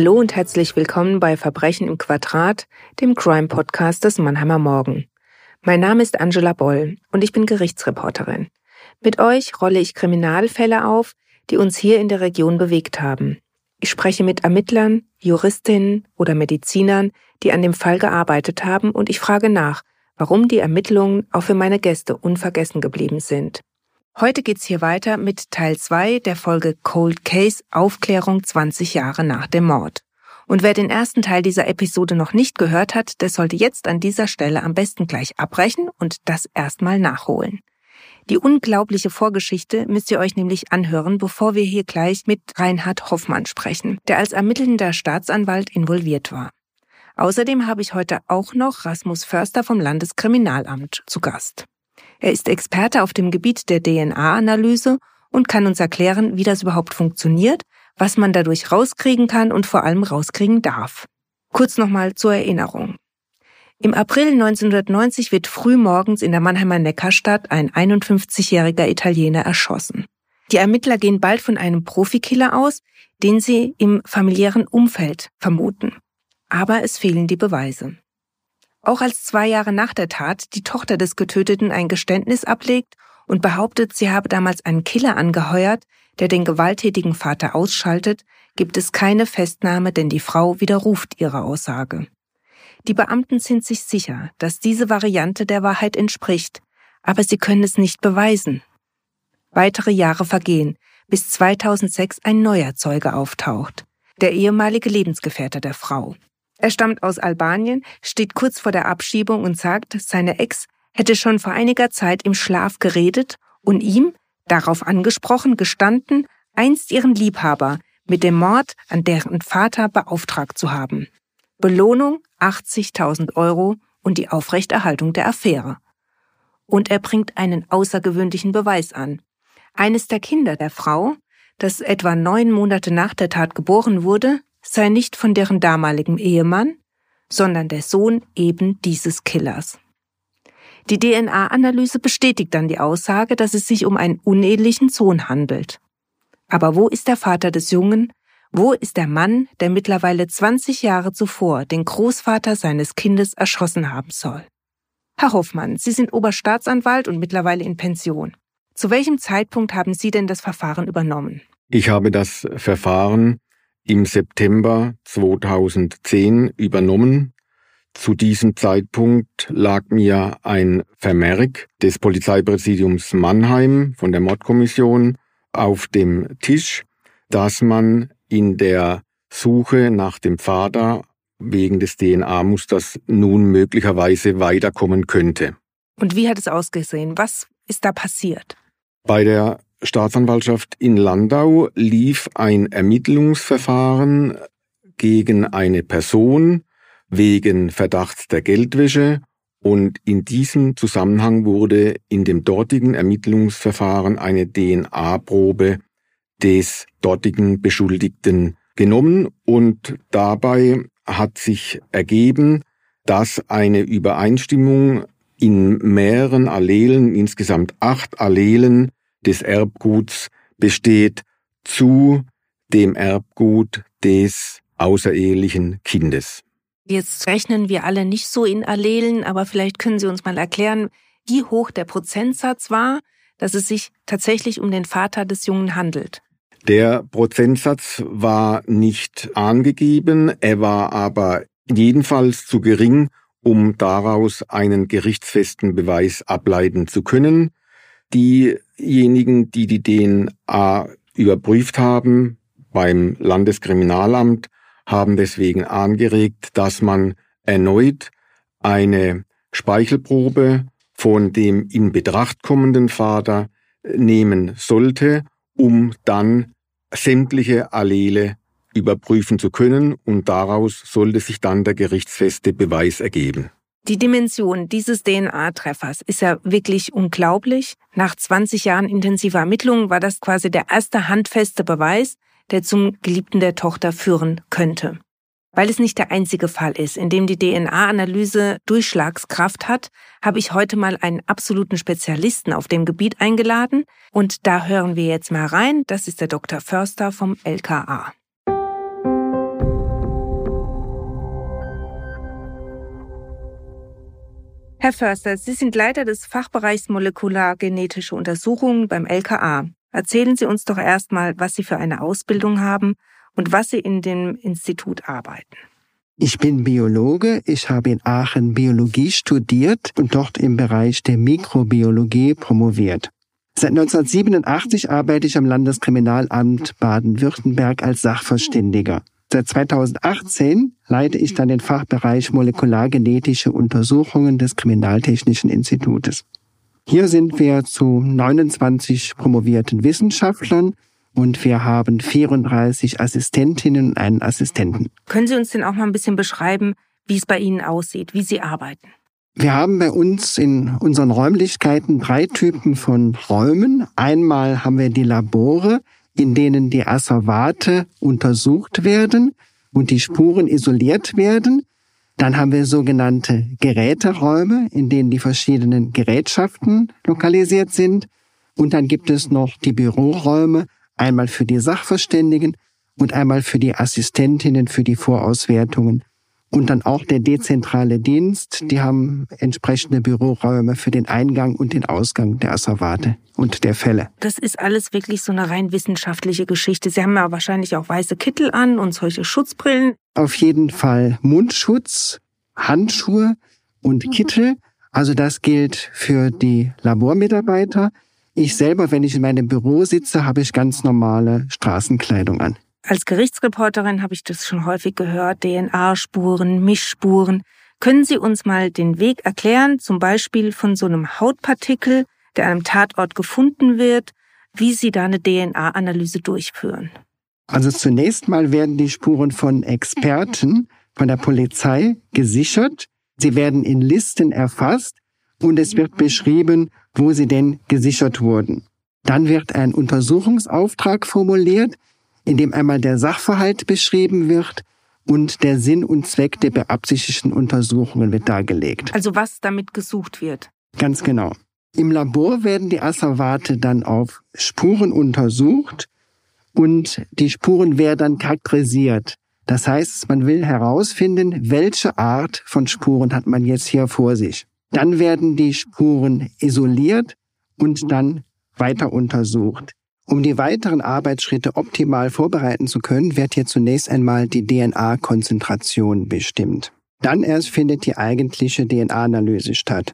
Hallo und herzlich willkommen bei Verbrechen im Quadrat, dem Crime-Podcast des Mannheimer Morgen. Mein Name ist Angela Boll und ich bin Gerichtsreporterin. Mit euch rolle ich Kriminalfälle auf, die uns hier in der Region bewegt haben. Ich spreche mit Ermittlern, Juristinnen oder Medizinern, die an dem Fall gearbeitet haben und ich frage nach, warum die Ermittlungen auch für meine Gäste unvergessen geblieben sind. Heute geht's hier weiter mit Teil 2 der Folge Cold Case Aufklärung 20 Jahre nach dem Mord. Und wer den ersten Teil dieser Episode noch nicht gehört hat, der sollte jetzt an dieser Stelle am besten gleich abbrechen und das erstmal nachholen. Die unglaubliche Vorgeschichte müsst ihr euch nämlich anhören, bevor wir hier gleich mit Reinhard Hoffmann sprechen, der als ermittelnder Staatsanwalt involviert war. Außerdem habe ich heute auch noch Rasmus Förster vom Landeskriminalamt zu Gast. Er ist Experte auf dem Gebiet der DNA-Analyse und kann uns erklären, wie das überhaupt funktioniert, was man dadurch rauskriegen kann und vor allem rauskriegen darf. Kurz nochmal zur Erinnerung. Im April 1990 wird frühmorgens in der Mannheimer Neckarstadt ein 51-jähriger Italiener erschossen. Die Ermittler gehen bald von einem Profikiller aus, den sie im familiären Umfeld vermuten. Aber es fehlen die Beweise. Auch als zwei Jahre nach der Tat die Tochter des Getöteten ein Geständnis ablegt und behauptet, sie habe damals einen Killer angeheuert, der den gewalttätigen Vater ausschaltet, gibt es keine Festnahme, denn die Frau widerruft ihre Aussage. Die Beamten sind sich sicher, dass diese Variante der Wahrheit entspricht, aber sie können es nicht beweisen. Weitere Jahre vergehen, bis 2006 ein neuer Zeuge auftaucht, der ehemalige Lebensgefährte der Frau. Er stammt aus Albanien, steht kurz vor der Abschiebung und sagt, seine Ex hätte schon vor einiger Zeit im Schlaf geredet und ihm, darauf angesprochen, gestanden, einst ihren Liebhaber mit dem Mord an deren Vater beauftragt zu haben. Belohnung 80.000 Euro und die Aufrechterhaltung der Affäre. Und er bringt einen außergewöhnlichen Beweis an. Eines der Kinder der Frau, das etwa neun Monate nach der Tat geboren wurde, sei nicht von deren damaligem Ehemann, sondern der Sohn eben dieses Killers. Die DNA-Analyse bestätigt dann die Aussage, dass es sich um einen unehelichen Sohn handelt. Aber wo ist der Vater des Jungen? Wo ist der Mann, der mittlerweile 20 Jahre zuvor den Großvater seines Kindes erschossen haben soll? Herr Hoffmann, Sie sind Oberstaatsanwalt und mittlerweile in Pension. Zu welchem Zeitpunkt haben Sie denn das Verfahren übernommen? Ich habe das Verfahren im September 2010 übernommen. Zu diesem Zeitpunkt lag mir ein Vermerk des Polizeipräsidiums Mannheim von der Mordkommission auf dem Tisch, dass man in der Suche nach dem Vater wegen des DNA-Musters nun möglicherweise weiterkommen könnte. Und wie hat es ausgesehen? Was ist da passiert? Bei der Staatsanwaltschaft in Landau lief ein Ermittlungsverfahren gegen eine Person wegen Verdachts der Geldwäsche und in diesem Zusammenhang wurde in dem dortigen Ermittlungsverfahren eine DNA-Probe des dortigen Beschuldigten genommen und dabei hat sich ergeben, dass eine Übereinstimmung in mehreren Allelen, insgesamt acht Allelen des Erbguts besteht zu dem Erbgut des außerehelichen Kindes. Jetzt rechnen wir alle nicht so in Allelen, aber vielleicht können Sie uns mal erklären, wie hoch der Prozentsatz war, dass es sich tatsächlich um den Vater des Jungen handelt. Der Prozentsatz war nicht angegeben, er war aber jedenfalls zu gering, um daraus einen gerichtsfesten Beweis ableiten zu können. Diejenigen, die die DNA überprüft haben beim Landeskriminalamt, haben deswegen angeregt, dass man erneut eine Speichelprobe von dem in Betracht kommenden Vater nehmen sollte, um dann sämtliche Allele überprüfen zu können und daraus sollte sich dann der gerichtsfeste Beweis ergeben. Die Dimension dieses DNA-Treffers ist ja wirklich unglaublich. Nach 20 Jahren intensiver Ermittlungen war das quasi der erste handfeste Beweis, der zum Geliebten der Tochter führen könnte. Weil es nicht der einzige Fall ist, in dem die DNA-Analyse Durchschlagskraft hat, habe ich heute mal einen absoluten Spezialisten auf dem Gebiet eingeladen und da hören wir jetzt mal rein. Das ist der Dr. Förster vom LKA. Herr Förster, Sie sind Leiter des Fachbereichs Molekulargenetische Untersuchungen beim LKA. Erzählen Sie uns doch erstmal, was Sie für eine Ausbildung haben und was Sie in dem Institut arbeiten. Ich bin Biologe. Ich habe in Aachen Biologie studiert und dort im Bereich der Mikrobiologie promoviert. Seit 1987 arbeite ich am Landeskriminalamt Baden-Württemberg als Sachverständiger. Seit 2018 leite ich dann den Fachbereich molekulargenetische Untersuchungen des Kriminaltechnischen Institutes. Hier sind wir zu 29 promovierten Wissenschaftlern und wir haben 34 Assistentinnen und einen Assistenten. Können Sie uns denn auch mal ein bisschen beschreiben, wie es bei Ihnen aussieht, wie Sie arbeiten? Wir haben bei uns in unseren Räumlichkeiten drei Typen von Räumen. Einmal haben wir die Labore, in denen die Asservate untersucht werden und die Spuren isoliert werden. Dann haben wir sogenannte Geräteräume, in denen die verschiedenen Gerätschaften lokalisiert sind. Und dann gibt es noch die Büroräume, einmal für die Sachverständigen und einmal für die Assistentinnen für die Vorauswertungen und dann auch der dezentrale Dienst, die haben entsprechende Büroräume für den Eingang und den Ausgang der Asservate und der Fälle. Das ist alles wirklich so eine rein wissenschaftliche Geschichte. Sie haben ja wahrscheinlich auch weiße Kittel an und solche Schutzbrillen. Auf jeden Fall Mundschutz, Handschuhe und. Kittel. Also das gilt für die Labormitarbeiter. Ich selber, wenn ich in meinem Büro sitze, habe ich ganz normale Straßenkleidung an. Als Gerichtsreporterin habe ich das schon häufig gehört, DNA-Spuren, Mischspuren. Können Sie uns mal den Weg erklären, zum Beispiel von so einem Hautpartikel, der an einem Tatort gefunden wird, wie Sie da eine DNA-Analyse durchführen? Also zunächst mal werden die Spuren von Experten, von der Polizei gesichert. Sie werden in Listen erfasst und es wird beschrieben, wo sie denn gesichert wurden. Dann wird ein Untersuchungsauftrag formuliert, in dem einmal der Sachverhalt beschrieben wird und der Sinn und Zweck der beabsichtigten Untersuchungen wird dargelegt. Also was damit gesucht wird. Ganz genau. Im Labor werden die Asservate dann auf Spuren untersucht und die Spuren werden dann charakterisiert. Das heißt, man will herausfinden, welche Art von Spuren hat man jetzt hier vor sich. Dann werden die Spuren isoliert und dann weiter untersucht. Um die weiteren Arbeitsschritte optimal vorbereiten zu können, wird hier zunächst einmal die DNA-Konzentration bestimmt. Dann erst findet die eigentliche DNA-Analyse statt.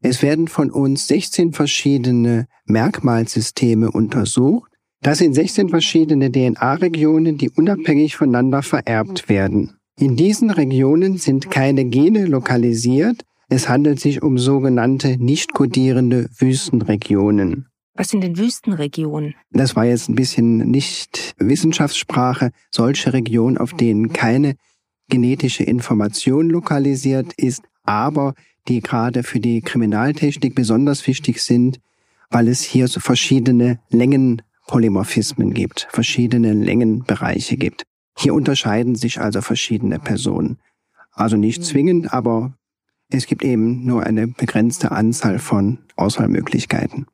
Es werden von uns 16 verschiedene Merkmalsysteme untersucht. Das sind 16 verschiedene DNA-Regionen, die unabhängig voneinander vererbt werden. In diesen Regionen sind keine Gene lokalisiert. Es handelt sich um sogenannte nicht kodierende Wüstenregionen. Was sind denn Wüstenregionen? Das war jetzt ein bisschen nicht Wissenschaftssprache. Solche Regionen, auf denen keine genetische Information lokalisiert ist, aber die gerade für die Kriminaltechnik besonders wichtig sind, weil es hier so verschiedene Längenpolymorphismen gibt, verschiedene Längenbereiche gibt. Hier unterscheiden sich also verschiedene Personen. Also nicht zwingend, aber es gibt eben nur eine begrenzte Anzahl von Auswahlmöglichkeiten.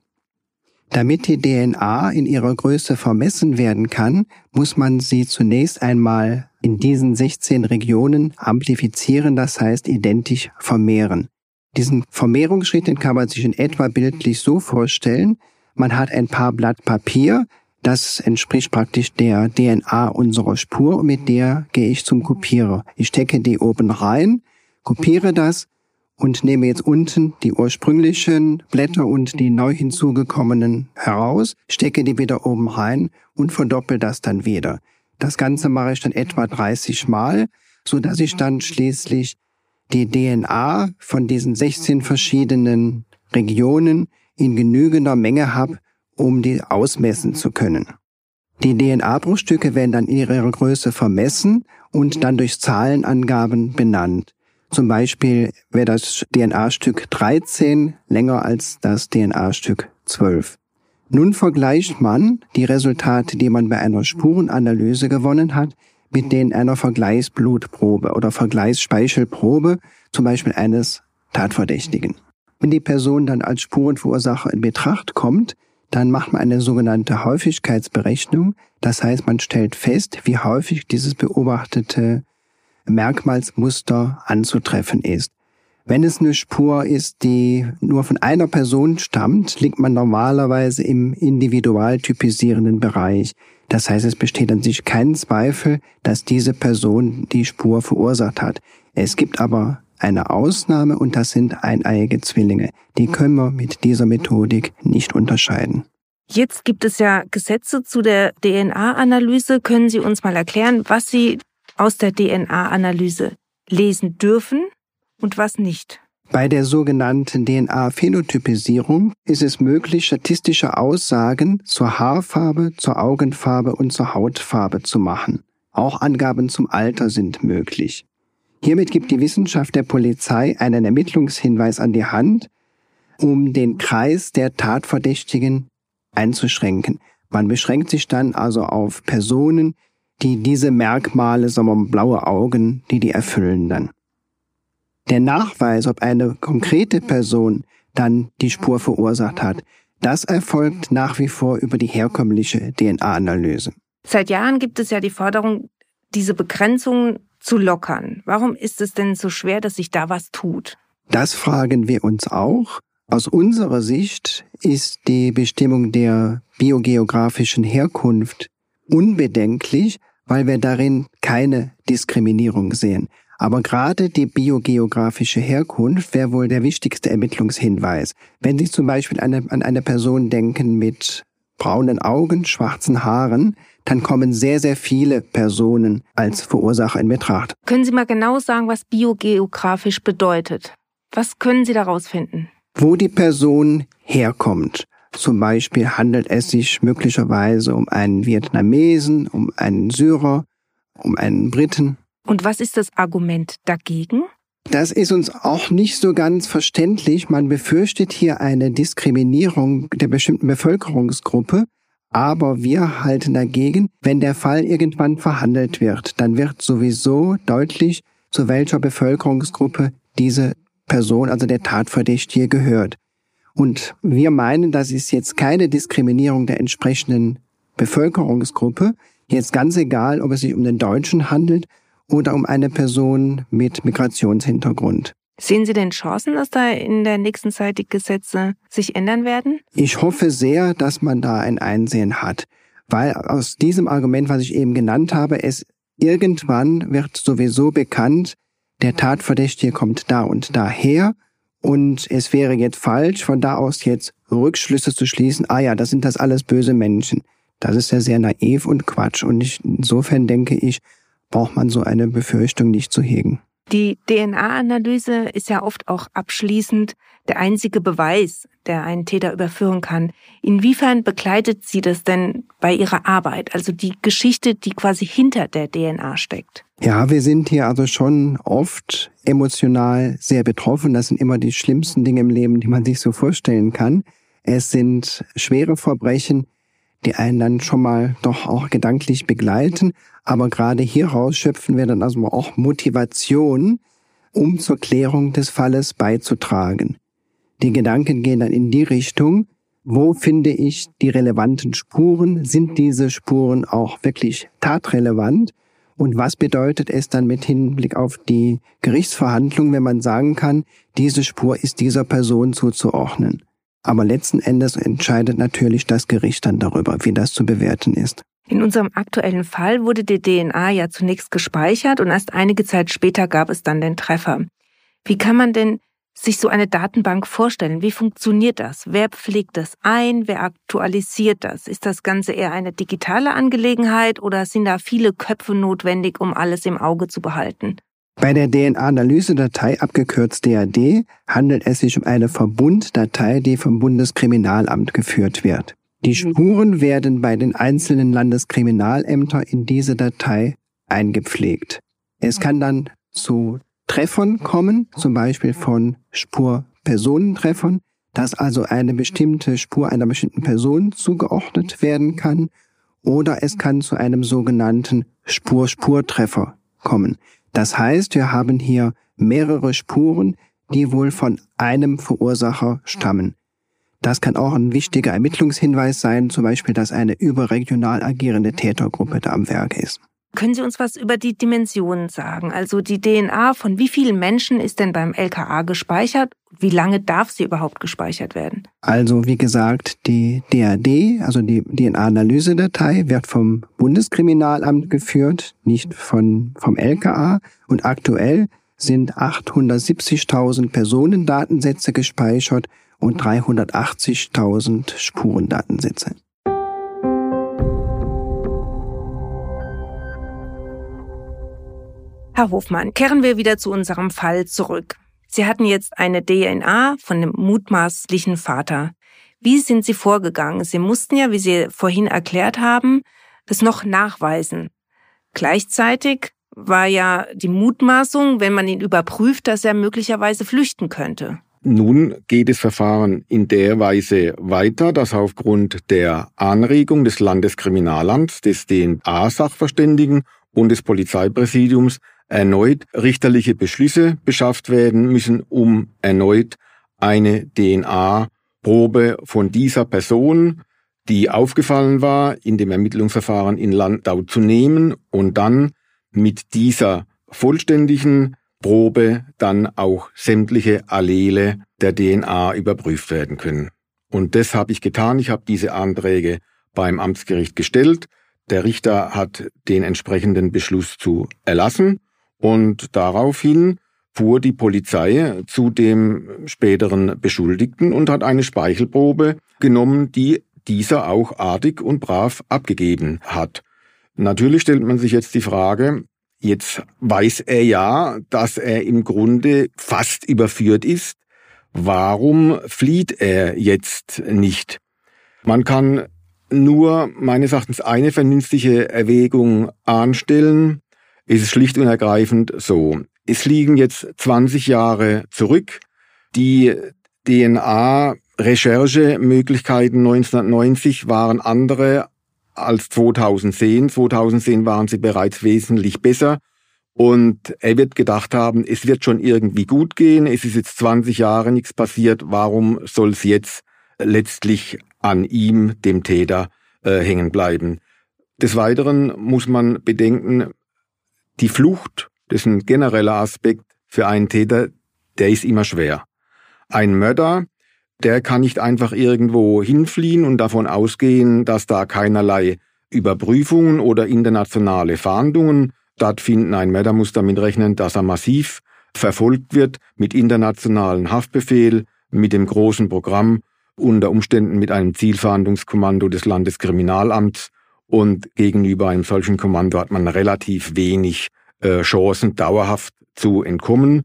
Damit die DNA in ihrer Größe vermessen werden kann, muss man sie zunächst einmal in diesen 16 Regionen amplifizieren, das heißt identisch vermehren. Diesen Vermehrungsschritt, den kann man sich in etwa bildlich so vorstellen. Man hat ein paar Blatt Papier, das entspricht praktisch der DNA unserer Spur und mit der gehe ich zum Kopierer. Ich stecke die oben rein, kopiere das und nehme jetzt unten die ursprünglichen Blätter und die neu hinzugekommenen heraus, stecke die wieder oben rein und verdoppel das dann wieder. Das Ganze mache ich dann etwa 30 Mal, so dass ich dann schließlich die DNA von diesen 16 verschiedenen Regionen in genügender Menge habe, um die ausmessen zu können. Die DNA-Bruchstücke werden dann in ihrer Größe vermessen und dann durch Zahlenangaben benannt. Zum Beispiel wäre das DNA-Stück 13 länger als das DNA-Stück 12. Nun vergleicht man die Resultate, die man bei einer Spurenanalyse gewonnen hat, mit denen einer Vergleichsblutprobe oder Vergleichsspeichelprobe, zum Beispiel eines Tatverdächtigen. Wenn die Person dann als Spurenverursacher in Betracht kommt, dann macht man eine sogenannte Häufigkeitsberechnung. Das heißt, man stellt fest, wie häufig dieses beobachtete Merkmalsmuster anzutreffen ist. Wenn es eine Spur ist, die nur von einer Person stammt, liegt man normalerweise im individualtypisierenden Bereich. Das heißt, es besteht an sich kein Zweifel, dass diese Person die Spur verursacht hat. Es gibt aber eine Ausnahme und das sind eineiige Zwillinge. Die können wir mit dieser Methodik nicht unterscheiden. Jetzt gibt es ja Gesetze zu der DNA-Analyse. Können Sie uns mal erklären, was Sie aus der DNA-Analyse lesen dürfen und was nicht? Bei der sogenannten DNA-Phänotypisierung ist es möglich, statistische Aussagen zur Haarfarbe, zur Augenfarbe und zur Hautfarbe zu machen. Auch Angaben zum Alter sind möglich. Hiermit gibt die Wissenschaft der Polizei einen Ermittlungshinweis an die Hand, um den Kreis der Tatverdächtigen einzuschränken. Man beschränkt sich dann also auf Personen, die diese Merkmale, sagen wir mal, blaue Augen, die die erfüllen dann. Der Nachweis, ob eine konkrete Person dann die Spur verursacht hat, das erfolgt nach wie vor über die herkömmliche DNA-Analyse. Seit Jahren gibt es ja die Forderung, diese Begrenzungen zu lockern. Warum ist es denn so schwer, dass sich da was tut? Das fragen wir uns auch. Aus unserer Sicht ist die Bestimmung der biogeografischen Herkunft unbedenklich, weil wir darin keine Diskriminierung sehen. Aber gerade die biogeografische Herkunft wäre wohl der wichtigste Ermittlungshinweis. Wenn Sie zum Beispiel eine, an eine Person denken mit braunen Augen, schwarzen Haaren, dann kommen sehr, sehr viele Personen als Verursacher in Betracht. Können Sie mal genau sagen, was biogeografisch bedeutet? Was können Sie daraus finden? Wo die Person herkommt. Zum Beispiel handelt es sich möglicherweise um einen Vietnamesen, um einen Syrer, um einen Briten. Und was ist das Argument dagegen? Das ist uns auch nicht so ganz verständlich. Man befürchtet hier eine Diskriminierung der bestimmten Bevölkerungsgruppe. Aber wir halten dagegen, wenn der Fall irgendwann verhandelt wird, dann wird sowieso deutlich, zu welcher Bevölkerungsgruppe diese Person, also der Tatverdächtige, gehört. Und wir meinen, das ist jetzt keine Diskriminierung der entsprechenden Bevölkerungsgruppe. Jetzt ganz egal, ob es sich um den Deutschen handelt oder um eine Person mit Migrationshintergrund. Sehen Sie denn Chancen, dass da in der nächsten Zeit die Gesetze sich ändern werden? Ich hoffe sehr, dass man da ein Einsehen hat, weil aus diesem Argument, was ich eben genannt habe, es irgendwann wird sowieso bekannt, der Tatverdächtige kommt da und daher und es wäre jetzt falsch, von da aus jetzt Rückschlüsse zu schließen, ah ja, das sind das alles böse Menschen. Das ist ja sehr naiv und Quatsch und ich, insofern denke ich, braucht man so eine Befürchtung nicht zu hegen. Die DNA-Analyse ist ja oft auch abschließend der einzige Beweis, der einen Täter überführen kann. Inwiefern begleitet Sie das denn bei Ihrer Arbeit? Also die Geschichte, die quasi hinter der DNA steckt? Ja, wir sind hier also schon oft emotional sehr betroffen. Das sind immer die schlimmsten Dinge im Leben, die man sich so vorstellen kann. Es sind schwere Verbrechen, die einen dann schon mal doch auch gedanklich begleiten. Aber gerade hieraus schöpfen wir dann also auch Motivation, um zur Klärung des Falles beizutragen. Die Gedanken gehen dann in die Richtung, wo finde ich die relevanten Spuren? Sind diese Spuren auch wirklich tatrelevant? Und was bedeutet es dann mit Hinblick auf die Gerichtsverhandlung, wenn man sagen kann, diese Spur ist dieser Person zuzuordnen? Aber letzten Endes entscheidet natürlich das Gericht dann darüber, wie das zu bewerten ist. In unserem aktuellen Fall wurde die DNA ja zunächst gespeichert und erst einige Zeit später gab es dann den Treffer. Wie kann man denn sich so eine Datenbank vorstellen? Wie funktioniert das? Wer pflegt das ein? Wer aktualisiert das? Ist das Ganze eher eine digitale Angelegenheit oder sind da viele Köpfe notwendig, um alles im Auge zu behalten? Bei der DNA-Analysedatei, abgekürzt DAD, handelt es sich um eine Verbunddatei, die vom Bundeskriminalamt geführt wird. Die mhm. Spuren werden bei den einzelnen Landeskriminalämtern in diese Datei eingepflegt. Es kann dann zu Treffern kommen, zum Beispiel von Spurpersonentreffern, dass also eine bestimmte Spur einer bestimmten Person zugeordnet werden kann, oder es kann zu einem sogenannten Spur-Spurtreffer kommen. Das heißt, wir haben hier mehrere Spuren, die wohl von einem Verursacher stammen. Das kann auch ein wichtiger Ermittlungshinweis sein, zum Beispiel, dass eine überregional agierende Tätergruppe da am Werk ist. Können Sie uns was über die Dimensionen sagen? Also die DNA von wie vielen Menschen ist denn beim LKA gespeichert? Wie lange darf sie überhaupt gespeichert werden? Also wie gesagt, die DAD, also die DNA-Analysedatei, wird vom Bundeskriminalamt geführt, nicht von, vom LKA. Und aktuell sind 870.000 Personendatensätze gespeichert und 380.000 Spurendatensätze. Herr Hofmann, kehren wir wieder zu unserem Fall zurück. Sie hatten jetzt eine DNA von dem mutmaßlichen Vater. Wie sind Sie vorgegangen? Sie mussten ja, wie Sie vorhin erklärt haben, es noch nachweisen. Gleichzeitig war ja die Mutmaßung, wenn man ihn überprüft, dass er möglicherweise flüchten könnte. Nun geht das Verfahren in der Weise weiter, dass aufgrund der Anregung des Landeskriminalamts, des DNA-Sachverständigen und des Polizeipräsidiums erneut richterliche Beschlüsse beschafft werden müssen, um erneut eine DNA-Probe von dieser Person, die aufgefallen war, in dem Ermittlungsverfahren in Landau zu nehmen und dann mit dieser vollständigen Probe dann auch sämtliche Allele der DNA überprüft werden können. Und das habe ich getan. Ich habe diese Anträge beim Amtsgericht gestellt. Der Richter hat den entsprechenden Beschluss zu erlassen und daraufhin fuhr die Polizei zu dem späteren Beschuldigten und hat eine Speichelprobe genommen, die dieser auch artig und brav abgegeben hat. Natürlich stellt man sich jetzt die Frage, jetzt weiß er ja, dass er im Grunde fast überführt ist. Warum flieht er jetzt nicht? Man kann nur meines Erachtens eine vernünftige Erwägung anstellen ist es schlicht und ergreifend so. Es liegen jetzt 20 Jahre zurück. Die DNA-Recherchemöglichkeiten 1990 waren andere als 2010. 2010 waren sie bereits wesentlich besser. Und er wird gedacht haben, es wird schon irgendwie gut gehen. Es ist jetzt 20 Jahre nichts passiert. Warum soll es jetzt letztlich an ihm, dem Täter, äh, hängen bleiben? Des Weiteren muss man bedenken, die Flucht, das ist ein genereller Aspekt für einen Täter, der ist immer schwer. Ein Mörder, der kann nicht einfach irgendwo hinfliehen und davon ausgehen, dass da keinerlei Überprüfungen oder internationale Fahndungen stattfinden. Ein Mörder muss damit rechnen, dass er massiv verfolgt wird mit internationalen Haftbefehl, mit dem großen Programm, unter Umständen mit einem Zielfahndungskommando des Landeskriminalamts und gegenüber einem solchen Kommando hat man relativ wenig äh, Chancen, dauerhaft zu entkommen.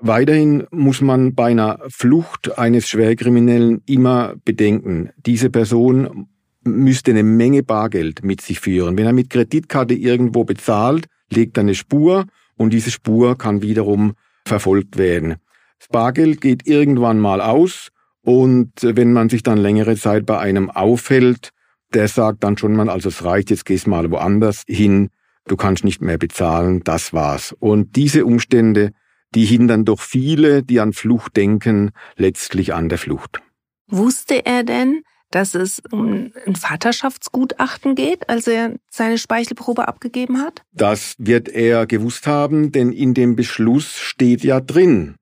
Weiterhin muss man bei einer Flucht eines Schwerkriminellen immer bedenken, diese Person müsste eine Menge Bargeld mit sich führen. Wenn er mit Kreditkarte irgendwo bezahlt, legt er eine Spur und diese Spur kann wiederum verfolgt werden. Das Bargeld geht irgendwann mal aus und wenn man sich dann längere Zeit bei einem aufhält, der sagt dann schon mal, also es reicht, jetzt gehst mal woanders hin, du kannst nicht mehr bezahlen, das war's. Und diese Umstände, die hindern doch viele, die an Flucht denken, letztlich an der Flucht. Wusste er denn, dass es um ein Vaterschaftsgutachten geht, als er seine Speichelprobe abgegeben hat? Das wird er gewusst haben, denn in dem Beschluss steht ja drin,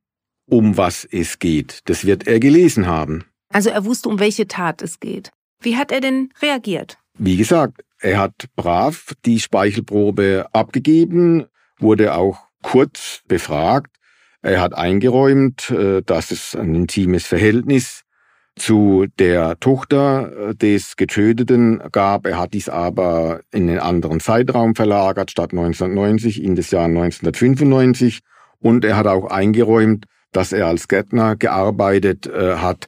um was es geht. Das wird er gelesen haben. Also er wusste, um welche Tat es geht. Wie hat er denn reagiert? Wie gesagt, er hat brav die Speichelprobe abgegeben, wurde auch kurz befragt. Er hat eingeräumt, äh, dass es ein intimes Verhältnis zu der Tochter äh, des Getöteten gab. Er hat dies aber in einen anderen Zeitraum verlagert, statt 1990 in das Jahr 1995. Und er hat auch eingeräumt, dass er als Gärtner gearbeitet äh, hat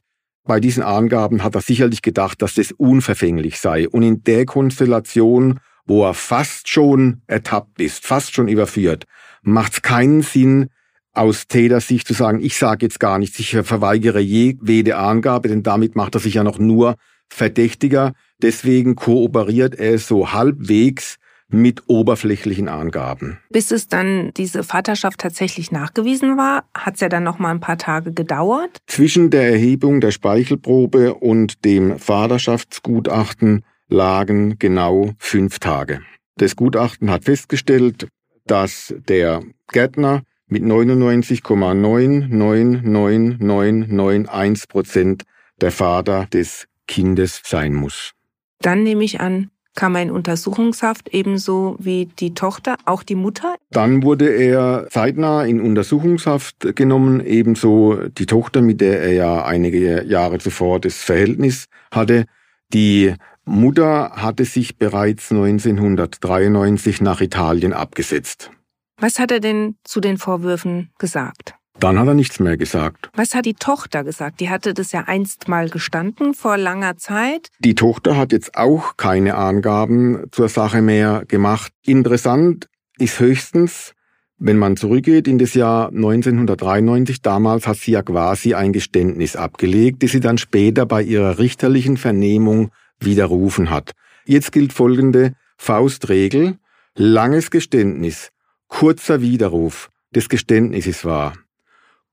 bei diesen Angaben hat er sicherlich gedacht, dass das unverfänglich sei. Und in der Konstellation, wo er fast schon ertappt ist, fast schon überführt, macht es keinen Sinn, aus Täters Sicht zu sagen, ich sage jetzt gar nichts, ich verweigere jede Angabe, denn damit macht er sich ja noch nur verdächtiger. Deswegen kooperiert er so halbwegs mit oberflächlichen Angaben. Bis es dann diese Vaterschaft tatsächlich nachgewiesen war, hat es ja dann noch mal ein paar Tage gedauert. Zwischen der Erhebung der Speichelprobe und dem Vaterschaftsgutachten lagen genau fünf Tage. Das Gutachten hat festgestellt, dass der Gärtner mit 99,99991 Prozent der Vater des Kindes sein muss. Dann nehme ich an, kam er in Untersuchungshaft ebenso wie die Tochter, auch die Mutter? Dann wurde er zeitnah in Untersuchungshaft genommen, ebenso die Tochter, mit der er ja einige Jahre zuvor das Verhältnis hatte. Die Mutter hatte sich bereits 1993 nach Italien abgesetzt. Was hat er denn zu den Vorwürfen gesagt? Dann hat er nichts mehr gesagt. Was hat die Tochter gesagt? Die hatte das ja einst mal gestanden vor langer Zeit. Die Tochter hat jetzt auch keine Angaben zur Sache mehr gemacht. Interessant ist höchstens, wenn man zurückgeht in das Jahr 1993, damals hat sie ja quasi ein Geständnis abgelegt, das sie dann später bei ihrer richterlichen Vernehmung widerrufen hat. Jetzt gilt folgende Faustregel. Langes Geständnis, kurzer Widerruf des Geständnisses war.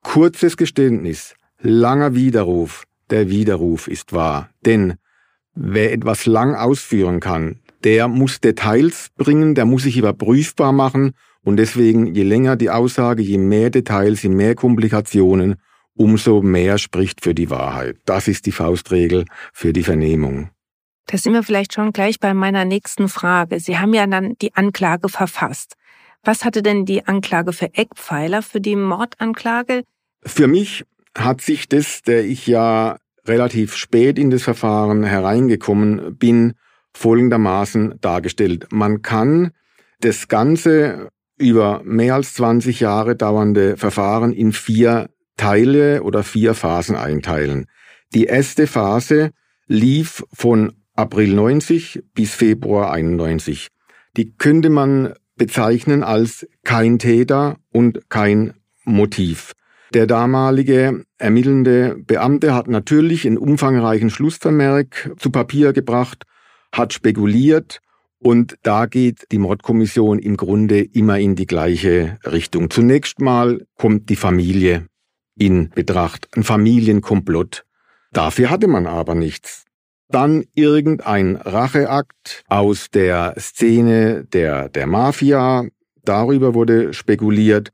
Kurzes Geständnis, langer Widerruf, der Widerruf ist wahr. Denn wer etwas lang ausführen kann, der muss Details bringen, der muss sich überprüfbar machen und deswegen je länger die Aussage, je mehr Details, je mehr Komplikationen, umso mehr spricht für die Wahrheit. Das ist die Faustregel für die Vernehmung. Da sind wir vielleicht schon gleich bei meiner nächsten Frage. Sie haben ja dann die Anklage verfasst. Was hatte denn die Anklage für Eckpfeiler für die Mordanklage? Für mich hat sich das, der ich ja relativ spät in das Verfahren hereingekommen bin, folgendermaßen dargestellt. Man kann das ganze über mehr als 20 Jahre dauernde Verfahren in vier Teile oder vier Phasen einteilen. Die erste Phase lief von April 90 bis Februar 91. Die könnte man bezeichnen als kein Täter und kein Motiv. Der damalige ermittelnde Beamte hat natürlich einen umfangreichen Schlussvermerk zu Papier gebracht, hat spekuliert und da geht die Mordkommission im Grunde immer in die gleiche Richtung. Zunächst mal kommt die Familie in Betracht, ein Familienkomplott. Dafür hatte man aber nichts. Dann irgendein Racheakt aus der Szene der, der Mafia. Darüber wurde spekuliert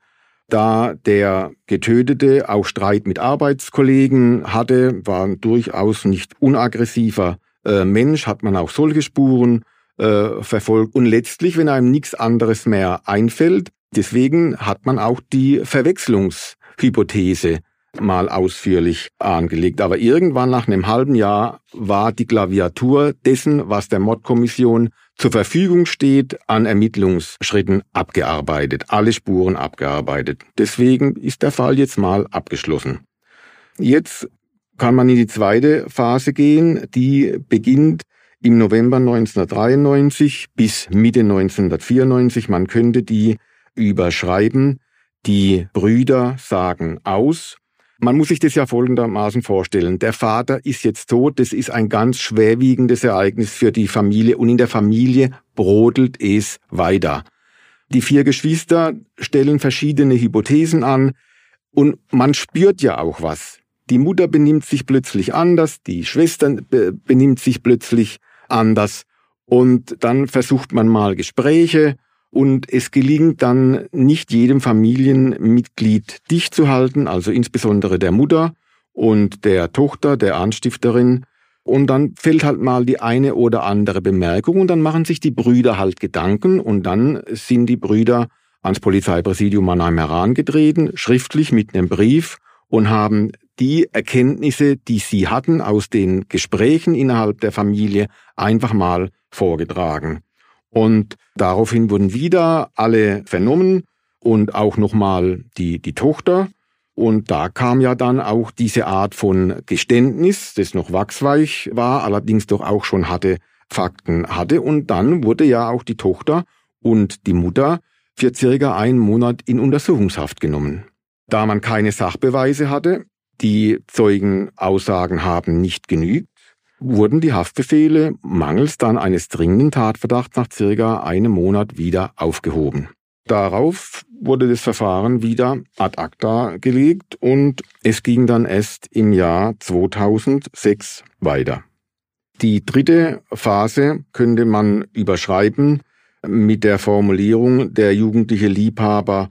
da der Getötete auch Streit mit Arbeitskollegen hatte, war ein durchaus nicht unaggressiver äh, Mensch, hat man auch solche Spuren äh, verfolgt. Und letztlich, wenn einem nichts anderes mehr einfällt, deswegen hat man auch die Verwechslungshypothese mal ausführlich angelegt. Aber irgendwann nach einem halben Jahr war die Klaviatur dessen, was der Mordkommission zur Verfügung steht, an Ermittlungsschritten abgearbeitet, alle Spuren abgearbeitet. Deswegen ist der Fall jetzt mal abgeschlossen. Jetzt kann man in die zweite Phase gehen, die beginnt im November 1993 bis Mitte 1994. Man könnte die überschreiben. Die Brüder sagen aus man muss sich das ja folgendermaßen vorstellen. Der Vater ist jetzt tot, das ist ein ganz schwerwiegendes Ereignis für die Familie und in der Familie brodelt es weiter. Die vier Geschwister stellen verschiedene Hypothesen an und man spürt ja auch was. Die Mutter benimmt sich plötzlich anders, die Schwester benimmt sich plötzlich anders und dann versucht man mal Gespräche und es gelingt dann nicht jedem Familienmitglied dicht zu halten, also insbesondere der Mutter und der Tochter, der Anstifterin. Und dann fällt halt mal die eine oder andere Bemerkung und dann machen sich die Brüder halt Gedanken und dann sind die Brüder ans Polizeipräsidium Mannheim herangetreten, schriftlich mit einem Brief und haben die Erkenntnisse, die sie hatten aus den Gesprächen innerhalb der Familie, einfach mal vorgetragen. Und daraufhin wurden wieder alle vernommen und auch nochmal die, die Tochter. Und da kam ja dann auch diese Art von Geständnis, das noch wachsweich war, allerdings doch auch schon hatte, Fakten hatte. Und dann wurde ja auch die Tochter und die Mutter für circa einen Monat in Untersuchungshaft genommen. Da man keine Sachbeweise hatte, die Zeugenaussagen haben nicht genügt, wurden die Haftbefehle mangels dann eines dringenden Tatverdachts nach circa einem Monat wieder aufgehoben. Darauf wurde das Verfahren wieder ad acta gelegt und es ging dann erst im Jahr 2006 weiter. Die dritte Phase könnte man überschreiben mit der Formulierung der jugendliche Liebhaber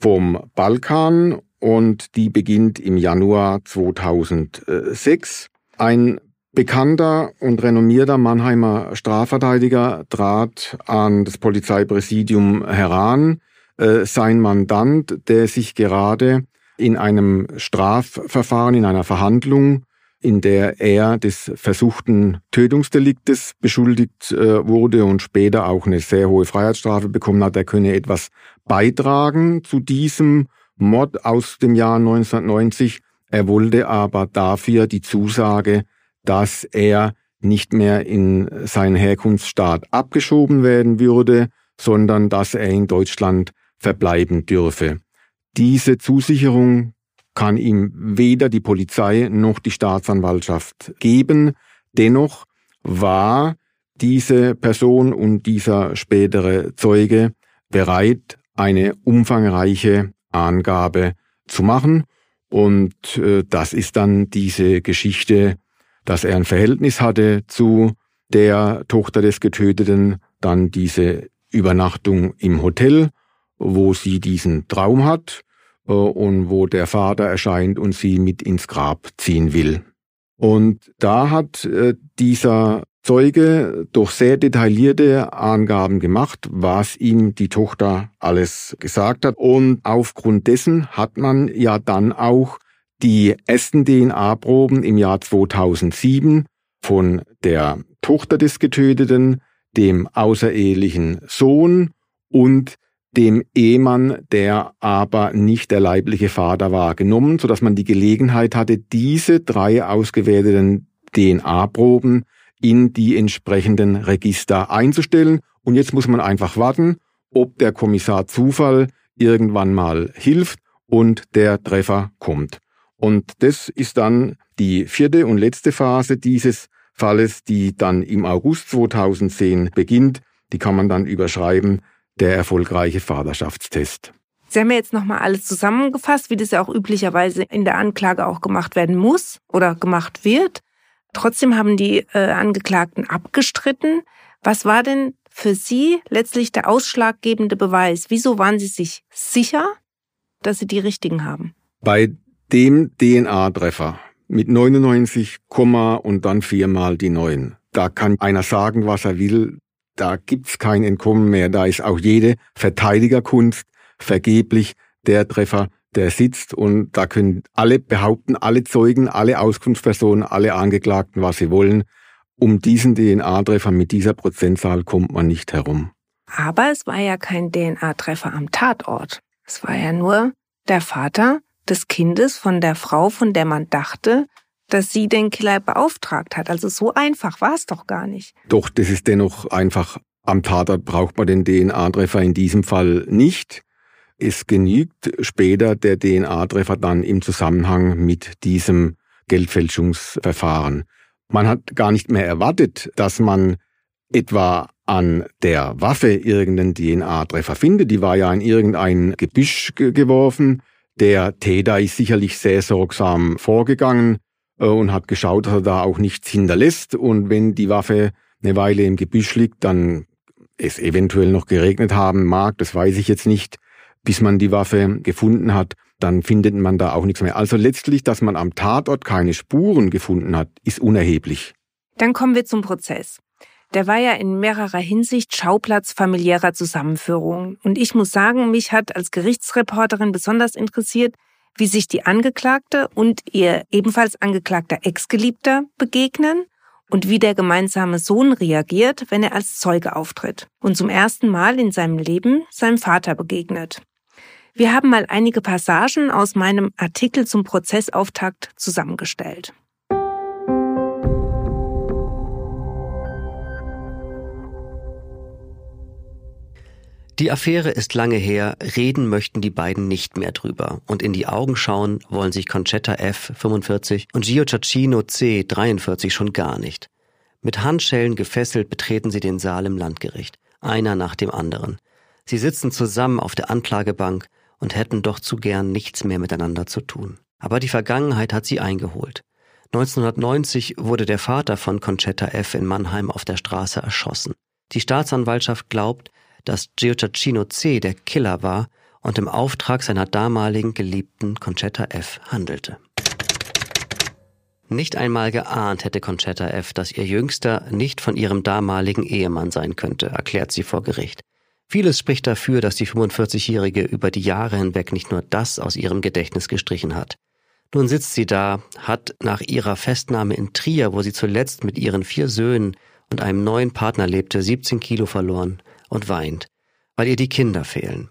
vom Balkan und die beginnt im Januar 2006. Ein bekannter und renommierter Mannheimer Strafverteidiger trat an das Polizeipräsidium heran. Äh, sein Mandant, der sich gerade in einem Strafverfahren, in einer Verhandlung, in der er des versuchten Tötungsdeliktes beschuldigt äh, wurde und später auch eine sehr hohe Freiheitsstrafe bekommen hat, er könne etwas beitragen zu diesem Mord aus dem Jahr 1990. Er wollte aber dafür die Zusage, dass er nicht mehr in seinen Herkunftsstaat abgeschoben werden würde, sondern dass er in Deutschland verbleiben dürfe. Diese Zusicherung kann ihm weder die Polizei noch die Staatsanwaltschaft geben. Dennoch war diese Person und dieser spätere Zeuge bereit, eine umfangreiche Angabe zu machen. Und äh, das ist dann diese Geschichte, dass er ein Verhältnis hatte zu der Tochter des Getöteten, dann diese Übernachtung im Hotel wo sie diesen Traum hat äh, und wo der Vater erscheint und sie mit ins Grab ziehen will. Und da hat äh, dieser Zeuge durch sehr detaillierte Angaben gemacht, was ihm die Tochter alles gesagt hat. Und aufgrund dessen hat man ja dann auch die ersten DNA-Proben im Jahr 2007 von der Tochter des Getöteten, dem außerehelichen Sohn und dem Ehemann, der aber nicht der leibliche Vater war, genommen, sodass man die Gelegenheit hatte, diese drei ausgewerteten DNA-Proben in die entsprechenden Register einzustellen. Und jetzt muss man einfach warten, ob der Kommissar Zufall irgendwann mal hilft und der Treffer kommt. Und das ist dann die vierte und letzte Phase dieses Falles, die dann im August 2010 beginnt. Die kann man dann überschreiben der erfolgreiche Vaterschaftstest. Sie haben ja jetzt nochmal alles zusammengefasst, wie das ja auch üblicherweise in der Anklage auch gemacht werden muss oder gemacht wird. Trotzdem haben die äh, Angeklagten abgestritten. Was war denn für Sie letztlich der ausschlaggebende Beweis? Wieso waren Sie sich sicher, dass Sie die richtigen haben? Bei dem DNA-Treffer mit 99, und dann viermal die 9. Da kann einer sagen, was er will da gibt's kein Entkommen mehr. Da ist auch jede Verteidigerkunst vergeblich der Treffer, der sitzt und da können alle behaupten, alle Zeugen, alle Auskunftspersonen, alle Angeklagten, was sie wollen. Um diesen DNA-Treffer mit dieser Prozentzahl kommt man nicht herum. Aber es war ja kein DNA-Treffer am Tatort. Es war ja nur der Vater des Kindes von der Frau, von der man dachte, dass sie den Killer beauftragt hat. Also so einfach war es doch gar nicht. Doch, das ist dennoch einfach. Am Tatort braucht man den DNA-Treffer in diesem Fall nicht. Es genügt später der DNA-Treffer dann im Zusammenhang mit diesem Geldfälschungsverfahren. Man hat gar nicht mehr erwartet, dass man etwa an der Waffe irgendeinen DNA-Treffer findet. Die war ja in irgendein Gebüsch geworfen. Der Täter ist sicherlich sehr sorgsam vorgegangen. Äh, und hat geschaut, dass er da auch nichts hinterlässt. Und wenn die Waffe eine Weile im Gebüsch liegt, dann es eventuell noch geregnet haben mag, das weiß ich jetzt nicht, bis man die Waffe gefunden hat, dann findet man da auch nichts mehr. Also letztlich, dass man am Tatort keine Spuren gefunden hat, ist unerheblich. Dann kommen wir zum Prozess. Der war ja in mehrerer Hinsicht Schauplatz familiärer Zusammenführungen. Und ich muss sagen, mich hat als Gerichtsreporterin besonders interessiert, wie sich die Angeklagte und ihr ebenfalls angeklagter Ex-Geliebter begegnen und wie der gemeinsame Sohn reagiert, wenn er als Zeuge auftritt und zum ersten Mal in seinem Leben seinem Vater begegnet. Wir haben mal einige Passagen aus meinem Artikel zum Prozessauftakt zusammengestellt. Die Affäre ist lange her, reden möchten die beiden nicht mehr drüber. Und in die Augen schauen wollen sich Concetta F. 45 und Gio Ciacchino C. 43 schon gar nicht. Mit Handschellen gefesselt betreten sie den Saal im Landgericht, einer nach dem anderen. Sie sitzen zusammen auf der Anklagebank und hätten doch zu gern nichts mehr miteinander zu tun. Aber die Vergangenheit hat sie eingeholt. 1990 wurde der Vater von Concetta F. in Mannheim auf der Straße erschossen. Die Staatsanwaltschaft glaubt, dass Gioacchino C. der Killer war und im Auftrag seiner damaligen Geliebten Conchetta F. handelte. Nicht einmal geahnt hätte Conchetta F., dass ihr Jüngster nicht von ihrem damaligen Ehemann sein könnte, erklärt sie vor Gericht. Vieles spricht dafür, dass die 45-Jährige über die Jahre hinweg nicht nur das aus ihrem Gedächtnis gestrichen hat. Nun sitzt sie da, hat nach ihrer Festnahme in Trier, wo sie zuletzt mit ihren vier Söhnen und einem neuen Partner lebte, 17 Kilo verloren und weint, weil ihr die Kinder fehlen.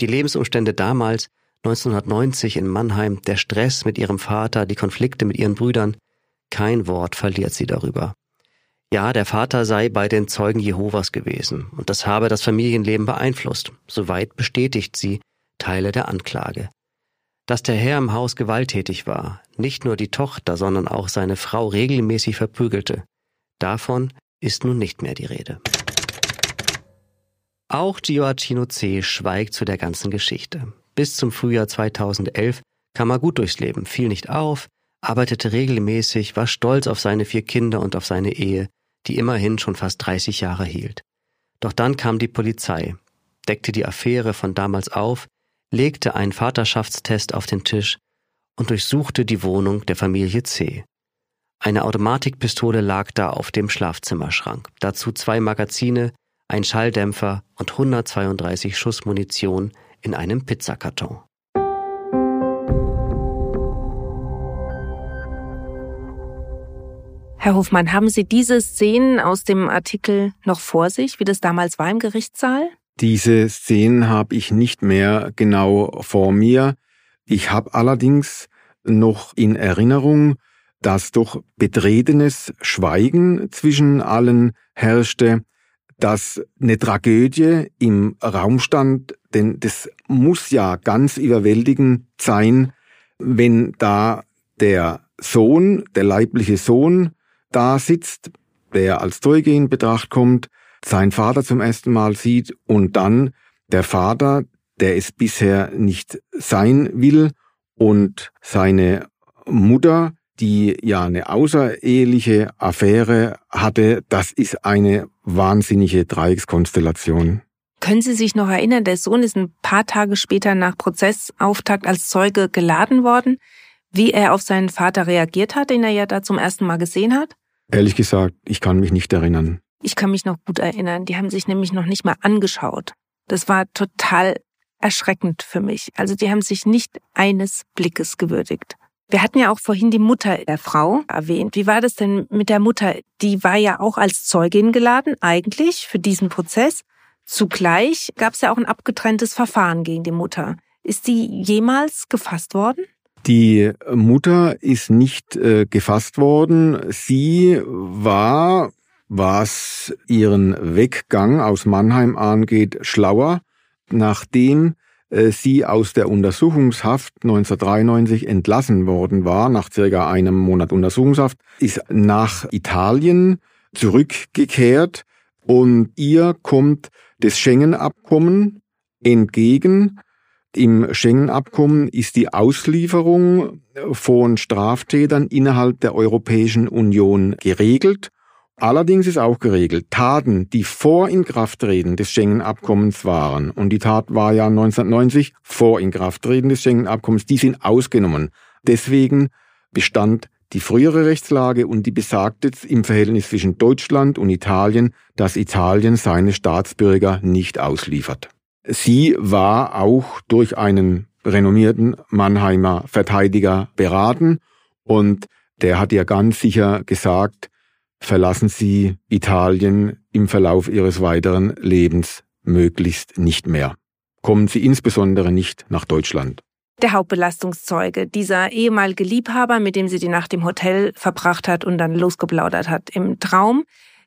Die Lebensumstände damals, 1990 in Mannheim, der Stress mit ihrem Vater, die Konflikte mit ihren Brüdern, kein Wort verliert sie darüber. Ja, der Vater sei bei den Zeugen Jehovas gewesen und das habe das Familienleben beeinflusst. Soweit bestätigt sie Teile der Anklage. Dass der Herr im Haus gewalttätig war, nicht nur die Tochter, sondern auch seine Frau regelmäßig verprügelte, davon ist nun nicht mehr die Rede. Auch Gioacchino C. schweigt zu der ganzen Geschichte. Bis zum Frühjahr 2011 kam er gut durchs Leben, fiel nicht auf, arbeitete regelmäßig, war stolz auf seine vier Kinder und auf seine Ehe, die immerhin schon fast 30 Jahre hielt. Doch dann kam die Polizei, deckte die Affäre von damals auf, legte einen Vaterschaftstest auf den Tisch und durchsuchte die Wohnung der Familie C. Eine Automatikpistole lag da auf dem Schlafzimmerschrank, dazu zwei Magazine, ein Schalldämpfer und 132 Schuss Munition in einem Pizzakarton. Herr Hofmann, haben Sie diese Szenen aus dem Artikel noch vor sich, wie das damals war im Gerichtssaal? Diese Szenen habe ich nicht mehr genau vor mir. Ich habe allerdings noch in Erinnerung, dass doch betretenes Schweigen zwischen allen herrschte, dass eine Tragödie im Raum stand, denn das muss ja ganz überwältigend sein, wenn da der Sohn, der leibliche Sohn, da sitzt, der als Zeuge in Betracht kommt, sein Vater zum ersten Mal sieht und dann der Vater, der es bisher nicht sein will und seine Mutter, die ja eine außereheliche Affäre hatte, das ist eine wahnsinnige Dreieckskonstellation. Können Sie sich noch erinnern, der Sohn ist ein paar Tage später nach Prozessauftakt als Zeuge geladen worden, wie er auf seinen Vater reagiert hat, den er ja da zum ersten Mal gesehen hat? Ehrlich gesagt, ich kann mich nicht erinnern. Ich kann mich noch gut erinnern. Die haben sich nämlich noch nicht mal angeschaut. Das war total erschreckend für mich. Also die haben sich nicht eines Blickes gewürdigt. Wir hatten ja auch vorhin die Mutter der Frau erwähnt. Wie war das denn mit der Mutter? Die war ja auch als Zeugin geladen, eigentlich, für diesen Prozess. Zugleich gab es ja auch ein abgetrenntes Verfahren gegen die Mutter. Ist die jemals gefasst worden? Die Mutter ist nicht äh, gefasst worden. Sie war, was ihren Weggang aus Mannheim angeht, schlauer, nachdem sie aus der Untersuchungshaft 1993 entlassen worden war, nach circa einem Monat Untersuchungshaft, ist nach Italien zurückgekehrt und ihr kommt das Schengen-Abkommen entgegen, im Schengen-Abkommen ist die Auslieferung von Straftätern innerhalb der Europäischen Union geregelt. Allerdings ist auch geregelt, Taten, die vor Inkrafttreten des Schengen-Abkommens waren, und die Tat war ja 1990 vor Inkrafttreten des Schengen-Abkommens, die sind ausgenommen. Deswegen bestand die frühere Rechtslage und die besagte im Verhältnis zwischen Deutschland und Italien, dass Italien seine Staatsbürger nicht ausliefert. Sie war auch durch einen renommierten Mannheimer Verteidiger beraten und der hat ihr ganz sicher gesagt, verlassen Sie Italien im Verlauf Ihres weiteren Lebens möglichst nicht mehr. Kommen Sie insbesondere nicht nach Deutschland. Der Hauptbelastungszeuge, dieser ehemalige Liebhaber, mit dem sie die Nacht im Hotel verbracht hat und dann losgeplaudert hat im Traum,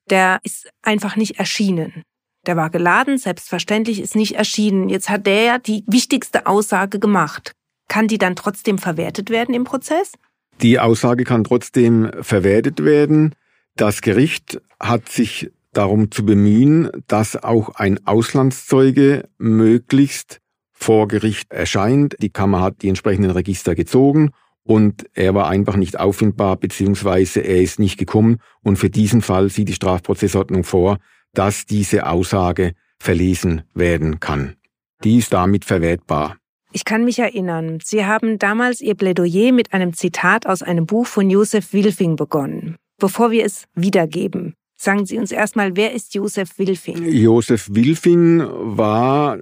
der ist einfach nicht erschienen. Der war geladen, selbstverständlich ist nicht erschienen. Jetzt hat der ja die wichtigste Aussage gemacht. Kann die dann trotzdem verwertet werden im Prozess? Die Aussage kann trotzdem verwertet werden. Das Gericht hat sich darum zu bemühen, dass auch ein Auslandszeuge möglichst vor Gericht erscheint. Die Kammer hat die entsprechenden Register gezogen und er war einfach nicht auffindbar, beziehungsweise er ist nicht gekommen. Und für diesen Fall sieht die Strafprozessordnung vor, dass diese Aussage verlesen werden kann. Die ist damit verwertbar. Ich kann mich erinnern, Sie haben damals Ihr Plädoyer mit einem Zitat aus einem Buch von Josef Wilfing begonnen. Bevor wir es wiedergeben, sagen Sie uns erstmal, wer ist Josef Wilfing? Josef Wilfing war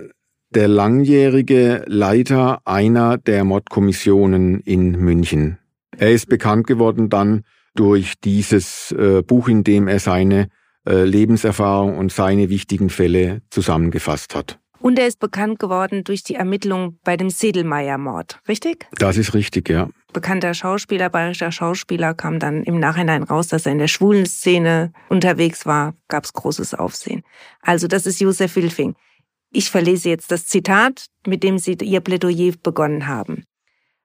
der langjährige Leiter einer der Mordkommissionen in München. Er ist bekannt geworden dann durch dieses äh, Buch, in dem er seine äh, Lebenserfahrung und seine wichtigen Fälle zusammengefasst hat. Und er ist bekannt geworden durch die Ermittlung bei dem Sedelmeier-Mord, richtig? Das ist richtig, ja. Bekannter Schauspieler, bayerischer Schauspieler, kam dann im Nachhinein raus, dass er in der schwulen Szene unterwegs war, gab es großes Aufsehen. Also das ist Josef Wilfing. Ich verlese jetzt das Zitat, mit dem Sie Ihr Plädoyer begonnen haben.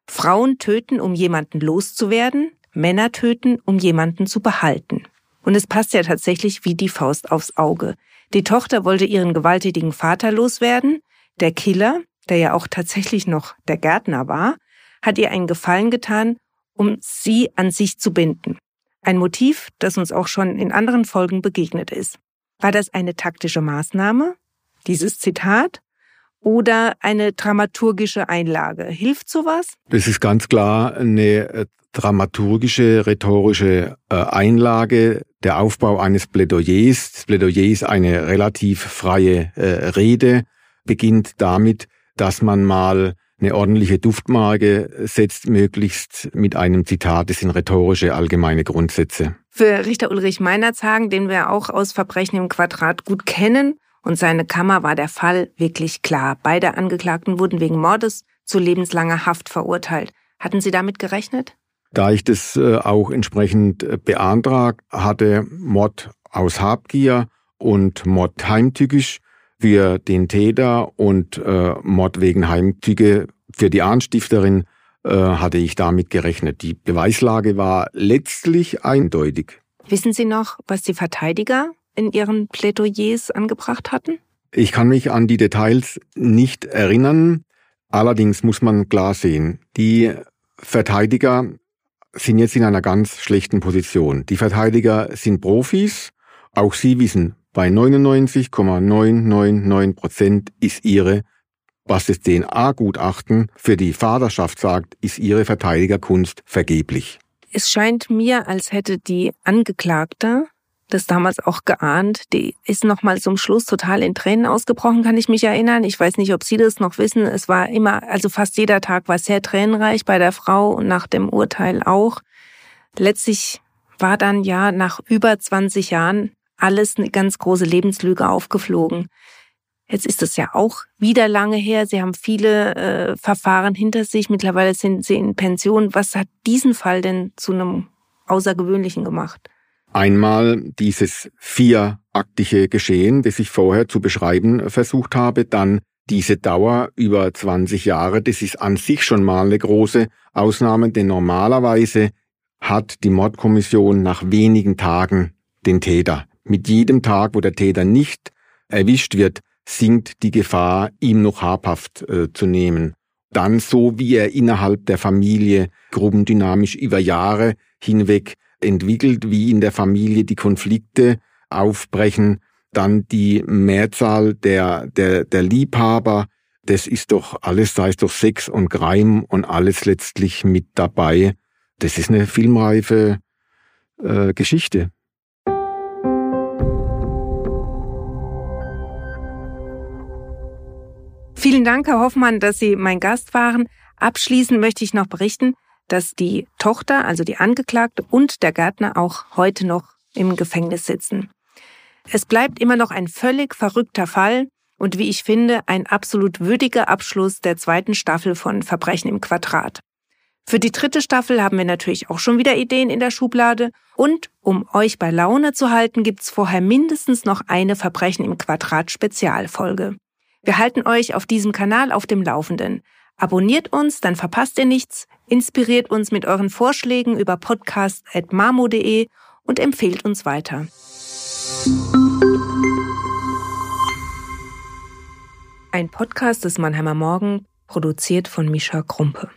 Frauen töten, um jemanden loszuwerden, Männer töten, um jemanden zu behalten. Und es passt ja tatsächlich wie die Faust aufs Auge. Die Tochter wollte ihren gewalttätigen Vater loswerden. Der Killer, der ja auch tatsächlich noch der Gärtner war, hat ihr einen Gefallen getan, um sie an sich zu binden. Ein Motiv, das uns auch schon in anderen Folgen begegnet ist. War das eine taktische Maßnahme, dieses Zitat, oder eine dramaturgische Einlage? Hilft sowas? Das ist ganz klar eine äh, dramaturgische, rhetorische äh, Einlage, der Aufbau eines Plädoyers. Das Plädoyer ist eine relativ freie äh, Rede, beginnt damit, dass man mal eine ordentliche Duftmarke setzt, möglichst mit einem Zitat. Das sind rhetorische allgemeine Grundsätze. Für Richter Ulrich Meinerzagen, den wir auch aus Verbrechen im Quadrat gut kennen, und seine Kammer war der Fall wirklich klar. Beide Angeklagten wurden wegen Mordes zu lebenslanger Haft verurteilt. Hatten Sie damit gerechnet? Da ich das äh, auch entsprechend äh, beantragt hatte, Mord aus Habgier und Mord heimtückisch für den Täter und äh, Mord wegen Heimtücke für die Anstifterin hatte ich damit gerechnet. Die Beweislage war letztlich eindeutig. Wissen Sie noch, was die Verteidiger in ihren Plädoyers angebracht hatten? Ich kann mich an die Details nicht erinnern. Allerdings muss man klar sehen, die Verteidiger sind jetzt in einer ganz schlechten Position. Die Verteidiger sind Profis. Auch sie wissen, bei 99,999 Prozent ist ihre, was das DNA-Gutachten für die Vaterschaft sagt, ist ihre Verteidigerkunst vergeblich. Es scheint mir, als hätte die Angeklagte das damals auch geahnt. Die ist noch mal zum Schluss total in Tränen ausgebrochen, kann ich mich erinnern. Ich weiß nicht, ob Sie das noch wissen. Es war immer, also fast jeder Tag war sehr tränenreich bei der Frau und nach dem Urteil auch. Letztlich war dann ja nach über 20 Jahren alles eine ganz große Lebenslüge aufgeflogen. Jetzt ist es ja auch wieder lange her. Sie haben viele äh, Verfahren hinter sich. Mittlerweile sind Sie in Pension. Was hat diesen Fall denn zu einem außergewöhnlichen gemacht? Einmal dieses vieraktige Geschehen, das ich vorher zu beschreiben versucht habe, dann diese Dauer über 20 Jahre, das ist an sich schon mal eine große Ausnahme, denn normalerweise hat die Mordkommission nach wenigen Tagen den Täter. Mit jedem Tag, wo der Täter nicht erwischt wird, sinkt die Gefahr, ihm noch habhaft äh, zu nehmen. Dann so, wie er innerhalb der Familie gruppendynamisch über Jahre hinweg entwickelt, wie in der Familie die Konflikte aufbrechen, dann die Mehrzahl der, der, der Liebhaber, das ist doch alles, da ist doch Sex und Greim und alles letztlich mit dabei. Das ist eine filmreife äh, Geschichte. Vielen Dank, Herr Hoffmann, dass Sie mein Gast waren. Abschließend möchte ich noch berichten, dass die Tochter, also die Angeklagte und der Gärtner auch heute noch im Gefängnis sitzen. Es bleibt immer noch ein völlig verrückter Fall und wie ich finde, ein absolut würdiger Abschluss der zweiten Staffel von Verbrechen im Quadrat. Für die dritte Staffel haben wir natürlich auch schon wieder Ideen in der Schublade und um euch bei Laune zu halten, gibt's vorher mindestens noch eine Verbrechen im Quadrat Spezialfolge. Wir halten euch auf diesem Kanal auf dem Laufenden. Abonniert uns, dann verpasst ihr nichts, inspiriert uns mit euren Vorschlägen über podcast.marmo.de und empfehlt uns weiter. Ein Podcast des Mannheimer Morgen, produziert von Mischa Krumpe.